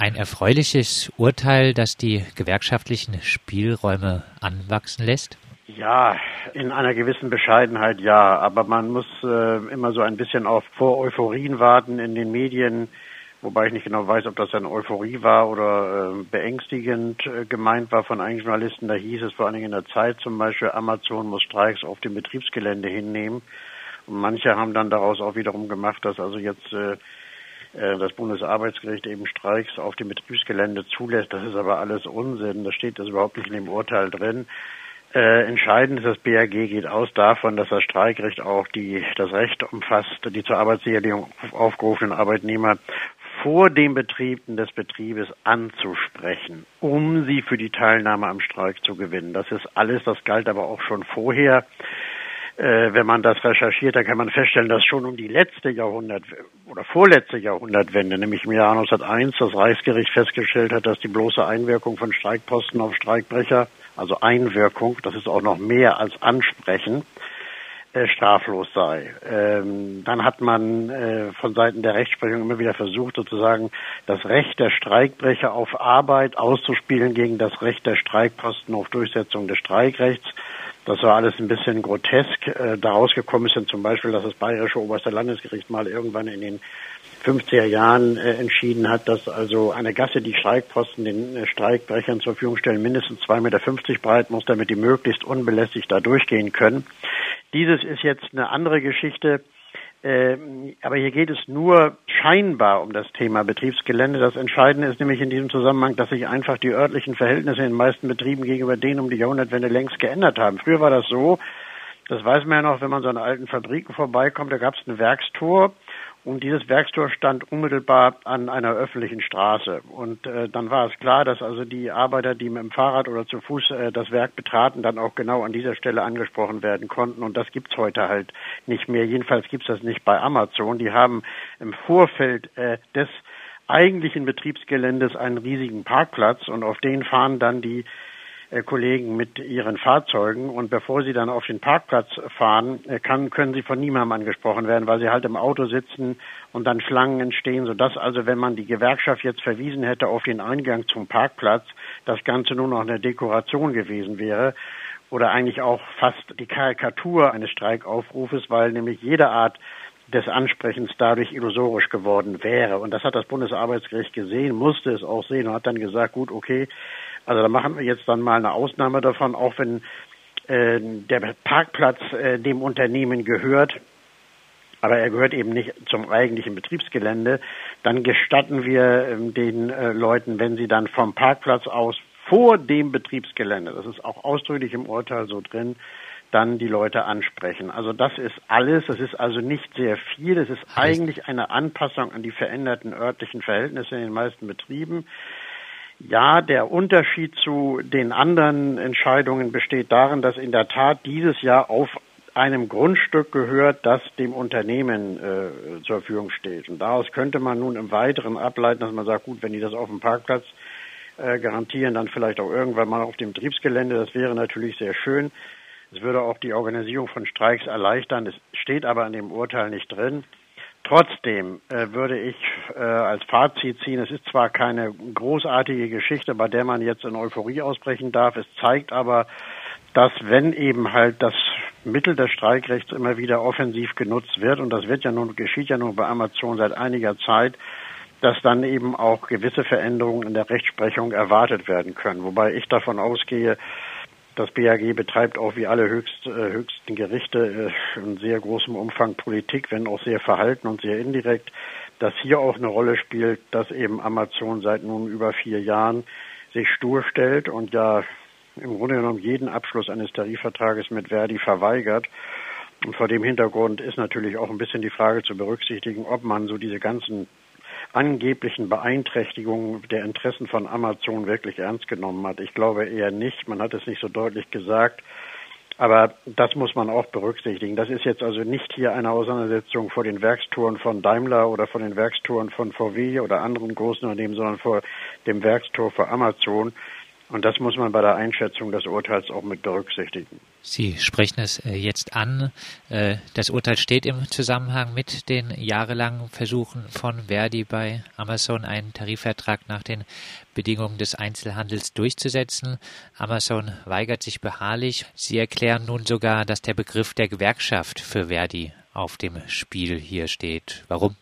Ein erfreuliches Urteil, das die gewerkschaftlichen Spielräume anwachsen lässt? Ja, in einer gewissen Bescheidenheit ja, aber man muss äh, immer so ein bisschen auf vor Euphorien warten in den Medien, wobei ich nicht genau weiß, ob das eine Euphorie war oder äh, beängstigend äh, gemeint war von einigen Journalisten. Da hieß es vor allen Dingen in der Zeit zum Beispiel, Amazon muss Streiks auf dem Betriebsgelände hinnehmen. Und manche haben dann daraus auch wiederum gemacht, dass also jetzt äh, das Bundesarbeitsgericht eben Streiks auf dem Betriebsgelände zulässt. Das ist aber alles Unsinn. Das steht das überhaupt nicht in dem Urteil drin. Äh, entscheidend ist, das BAG geht aus davon, dass das Streikrecht auch die, das Recht umfasst, die zur Arbeitssicherung aufgerufenen Arbeitnehmer vor dem Betrieben des Betriebes anzusprechen, um sie für die Teilnahme am Streik zu gewinnen. Das ist alles, das galt aber auch schon vorher. Äh, wenn man das recherchiert, dann kann man feststellen, dass schon um die letzte Jahrhundert oder vorletzte Jahrhundertwende, nämlich im Jahr 1901, das Reichsgericht festgestellt hat, dass die bloße Einwirkung von Streikposten auf Streikbrecher, also Einwirkung, das ist auch noch mehr als Ansprechen, äh, straflos sei. Ähm, dann hat man äh, von Seiten der Rechtsprechung immer wieder versucht, sozusagen das Recht der Streikbrecher auf Arbeit auszuspielen gegen das Recht der Streikposten auf Durchsetzung des Streikrechts. Das war alles ein bisschen grotesk. Äh, daraus gekommen ist zum Beispiel, dass das Bayerische Oberste Landesgericht mal irgendwann in den 50er Jahren äh, entschieden hat, dass also eine Gasse, die Streikposten den äh, Streikbrechern zur Verfügung stellen, mindestens 2,50 Meter breit muss, damit die möglichst unbelästigt da durchgehen können. Dieses ist jetzt eine andere Geschichte. Ähm, aber hier geht es nur scheinbar um das Thema Betriebsgelände. Das Entscheidende ist nämlich in diesem Zusammenhang, dass sich einfach die örtlichen Verhältnisse in den meisten Betrieben gegenüber denen um die Jahrhundertwende längst geändert haben. Früher war das so, das weiß man ja noch, wenn man so an alten Fabriken vorbeikommt, da gab es ein Werkstor und dieses Werkstor stand unmittelbar an einer öffentlichen Straße. Und äh, dann war es klar, dass also die Arbeiter, die mit dem Fahrrad oder zu Fuß äh, das Werk betraten, dann auch genau an dieser Stelle angesprochen werden konnten. Und das gibt's heute halt nicht mehr. Jedenfalls gibt's das nicht bei Amazon. Die haben im Vorfeld äh, des eigentlichen Betriebsgeländes einen riesigen Parkplatz und auf den fahren dann die Kollegen mit ihren Fahrzeugen und bevor sie dann auf den Parkplatz fahren, äh, kann, können sie von niemandem angesprochen werden, weil sie halt im Auto sitzen und dann Schlangen entstehen, sodass also, wenn man die Gewerkschaft jetzt verwiesen hätte auf den Eingang zum Parkplatz, das Ganze nur noch eine Dekoration gewesen wäre oder eigentlich auch fast die Karikatur eines Streikaufrufes, weil nämlich jede Art des Ansprechens dadurch illusorisch geworden wäre. Und das hat das Bundesarbeitsgericht gesehen, musste es auch sehen und hat dann gesagt, gut, okay, also da machen wir jetzt dann mal eine Ausnahme davon, auch wenn äh, der Parkplatz äh, dem Unternehmen gehört, aber er gehört eben nicht zum eigentlichen Betriebsgelände, dann gestatten wir äh, den Leuten, wenn sie dann vom Parkplatz aus vor dem Betriebsgelände, das ist auch ausdrücklich im Urteil so drin, dann die Leute ansprechen. Also das ist alles, das ist also nicht sehr viel, es ist eigentlich eine Anpassung an die veränderten örtlichen Verhältnisse in den meisten Betrieben. Ja, der Unterschied zu den anderen Entscheidungen besteht darin, dass in der Tat dieses Jahr auf einem Grundstück gehört, das dem Unternehmen äh, zur Verfügung steht. Und daraus könnte man nun im Weiteren ableiten, dass man sagt, gut, wenn die das auf dem Parkplatz äh, garantieren, dann vielleicht auch irgendwann mal auf dem Betriebsgelände. Das wäre natürlich sehr schön. Es würde auch die Organisierung von Streiks erleichtern. Es steht aber in dem Urteil nicht drin. Trotzdem äh, würde ich äh, als Fazit ziehen, es ist zwar keine großartige Geschichte, bei der man jetzt in Euphorie ausbrechen darf, es zeigt aber, dass wenn eben halt das Mittel des Streikrechts immer wieder offensiv genutzt wird, und das wird ja nun, geschieht ja nun bei Amazon seit einiger Zeit, dass dann eben auch gewisse Veränderungen in der Rechtsprechung erwartet werden können. Wobei ich davon ausgehe, das BAG betreibt auch wie alle höchst, äh, höchsten Gerichte äh, in sehr großem Umfang Politik, wenn auch sehr verhalten und sehr indirekt, dass hier auch eine Rolle spielt, dass eben Amazon seit nun über vier Jahren sich stur stellt und ja im Grunde genommen jeden Abschluss eines Tarifvertrages mit Verdi verweigert. Und vor dem Hintergrund ist natürlich auch ein bisschen die Frage zu berücksichtigen, ob man so diese ganzen angeblichen Beeinträchtigungen der Interessen von Amazon wirklich ernst genommen hat. Ich glaube eher nicht. Man hat es nicht so deutlich gesagt. Aber das muss man auch berücksichtigen. Das ist jetzt also nicht hier eine Auseinandersetzung vor den Werkstouren von Daimler oder vor den Werkstouren von VW oder anderen großen Unternehmen, sondern vor dem Werkstor für Amazon. Und das muss man bei der Einschätzung des Urteils auch mit berücksichtigen. Sie sprechen es äh, jetzt an. Äh, das Urteil steht im Zusammenhang mit den jahrelangen Versuchen von Verdi bei Amazon, einen Tarifvertrag nach den Bedingungen des Einzelhandels durchzusetzen. Amazon weigert sich beharrlich. Sie erklären nun sogar, dass der Begriff der Gewerkschaft für Verdi auf dem Spiel hier steht. Warum?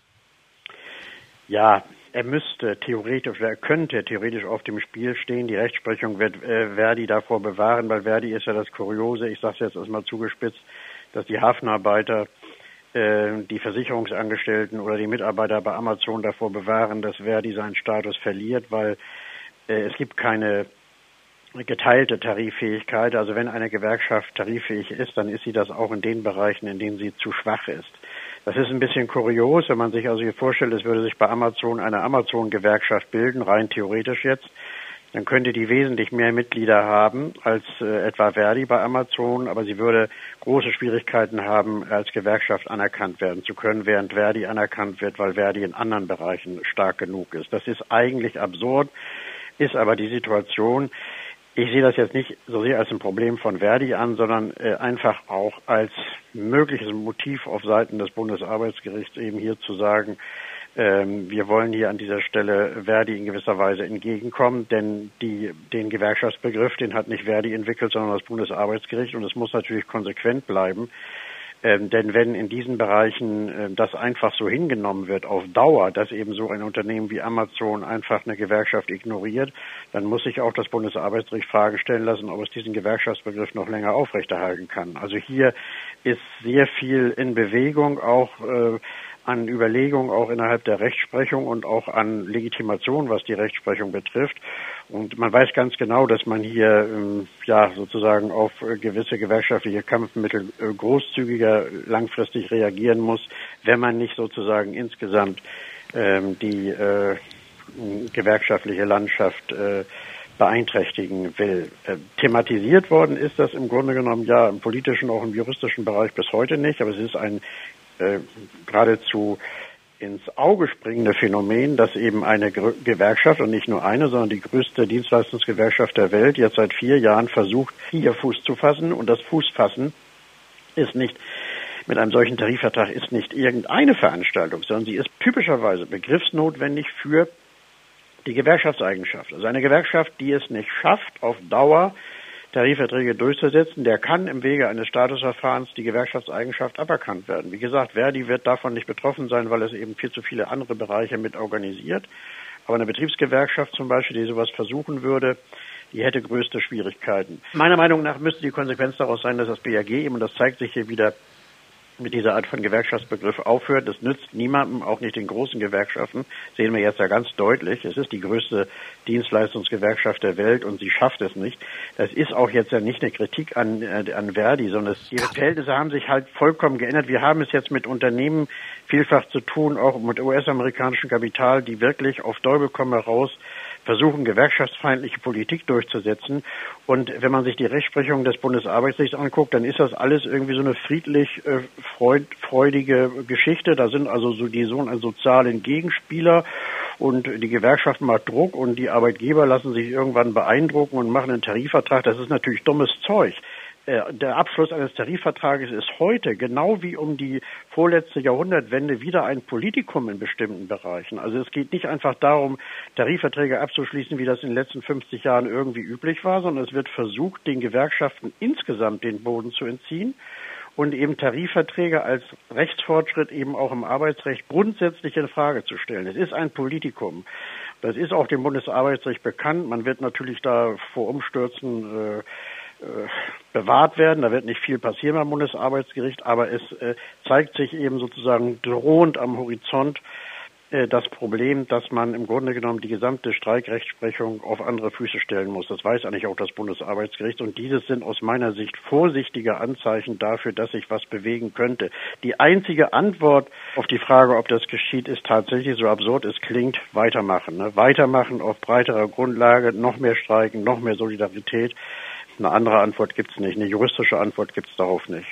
Ja, er müsste theoretisch, er könnte theoretisch auf dem Spiel stehen. Die Rechtsprechung wird äh, Verdi davor bewahren, weil Verdi ist ja das Kuriose, ich sage es jetzt erstmal zugespitzt, dass die Hafenarbeiter, äh, die Versicherungsangestellten oder die Mitarbeiter bei Amazon davor bewahren, dass Verdi seinen Status verliert, weil äh, es gibt keine geteilte Tariffähigkeit. Also wenn eine Gewerkschaft tariffähig ist, dann ist sie das auch in den Bereichen, in denen sie zu schwach ist. Das ist ein bisschen kurios, wenn man sich also hier vorstellt, es würde sich bei Amazon eine Amazon-Gewerkschaft bilden, rein theoretisch jetzt. Dann könnte die wesentlich mehr Mitglieder haben als äh, etwa Verdi bei Amazon, aber sie würde große Schwierigkeiten haben, als Gewerkschaft anerkannt werden zu können, während Verdi anerkannt wird, weil Verdi in anderen Bereichen stark genug ist. Das ist eigentlich absurd, ist aber die Situation. Ich sehe das jetzt nicht so sehr als ein Problem von Verdi an, sondern äh, einfach auch als mögliches Motiv auf Seiten des Bundesarbeitsgerichts eben hier zu sagen, ähm, wir wollen hier an dieser Stelle Verdi in gewisser Weise entgegenkommen, denn die, den Gewerkschaftsbegriff, den hat nicht Verdi entwickelt, sondern das Bundesarbeitsgericht und es muss natürlich konsequent bleiben. Ähm, denn wenn in diesen Bereichen äh, das einfach so hingenommen wird auf Dauer, dass eben so ein Unternehmen wie Amazon einfach eine Gewerkschaft ignoriert, dann muss sich auch das Bundesarbeitsgericht Frage stellen lassen, ob es diesen Gewerkschaftsbegriff noch länger aufrechterhalten kann. Also hier ist sehr viel in Bewegung, auch äh, an Überlegungen auch innerhalb der Rechtsprechung und auch an Legitimation, was die Rechtsprechung betrifft. Und man weiß ganz genau, dass man hier ähm, ja sozusagen auf gewisse gewerkschaftliche Kampfmittel äh, großzügiger langfristig reagieren muss, wenn man nicht sozusagen insgesamt ähm, die äh, gewerkschaftliche Landschaft äh, beeinträchtigen will. Äh, thematisiert worden ist das im Grunde genommen ja im politischen, auch im juristischen Bereich bis heute nicht, aber es ist ein äh, geradezu ins Auge springende Phänomen, dass eben eine Gewerkschaft und nicht nur eine, sondern die größte Dienstleistungsgewerkschaft der Welt jetzt seit vier Jahren versucht, hier Fuß zu fassen. Und das Fußfassen ist nicht mit einem solchen Tarifvertrag ist nicht irgendeine Veranstaltung, sondern sie ist typischerweise begriffsnotwendig für die Gewerkschaftseigenschaft. Also eine Gewerkschaft, die es nicht schafft, auf Dauer Tarifverträge durchzusetzen, der kann im Wege eines Statusverfahrens die Gewerkschaftseigenschaft aberkannt werden. Wie gesagt, Verdi wird davon nicht betroffen sein, weil es eben viel zu viele andere Bereiche mit organisiert. Aber eine Betriebsgewerkschaft zum Beispiel, die sowas versuchen würde, die hätte größte Schwierigkeiten. Meiner Meinung nach müsste die Konsequenz daraus sein, dass das BAG eben, und das zeigt sich hier wieder, mit dieser Art von Gewerkschaftsbegriff aufhört. Das nützt niemandem, auch nicht den großen Gewerkschaften. Sehen wir jetzt ja ganz deutlich. Es ist die größte Dienstleistungsgewerkschaft der Welt und sie schafft es nicht. Das ist auch jetzt ja nicht eine Kritik an, äh, an Verdi, sondern es, die Verhältnisse haben sich halt vollkommen geändert. Wir haben es jetzt mit Unternehmen vielfach zu tun, auch mit US-amerikanischem Kapital, die wirklich auf Däubel kommen heraus versuchen, gewerkschaftsfeindliche Politik durchzusetzen. Und wenn man sich die Rechtsprechung des Bundesarbeitsgerichts anguckt, dann ist das alles irgendwie so eine friedlich äh, freud, freudige Geschichte. Da sind also so die so einen sozialen Gegenspieler und die Gewerkschaft macht Druck und die Arbeitgeber lassen sich irgendwann beeindrucken und machen einen Tarifvertrag. Das ist natürlich dummes Zeug. Äh, der Abschluss eines Tarifvertrages ist heute, genau wie um die vorletzte Jahrhundertwende, wieder ein Politikum in bestimmten Bereichen. Also es geht nicht einfach darum, Tarifverträge abzuschließen, wie das in den letzten 50 Jahren irgendwie üblich war, sondern es wird versucht, den Gewerkschaften insgesamt den Boden zu entziehen und eben Tarifverträge als Rechtsfortschritt eben auch im Arbeitsrecht grundsätzlich in Frage zu stellen. Es ist ein Politikum. Das ist auch dem Bundesarbeitsrecht bekannt. Man wird natürlich da vor Umstürzen äh, äh, bewahrt werden. Da wird nicht viel passieren beim Bundesarbeitsgericht, aber es äh, zeigt sich eben sozusagen drohend am Horizont äh, das Problem, dass man im Grunde genommen die gesamte Streikrechtsprechung auf andere Füße stellen muss. Das weiß eigentlich auch das Bundesarbeitsgericht und dieses sind aus meiner Sicht vorsichtige Anzeichen dafür, dass sich was bewegen könnte. Die einzige Antwort auf die Frage, ob das geschieht, ist tatsächlich so absurd es klingt, weitermachen. Ne? Weitermachen auf breiterer Grundlage, noch mehr Streiken, noch mehr Solidarität. Eine andere Antwort gibt es nicht, eine juristische Antwort gibt es darauf nicht.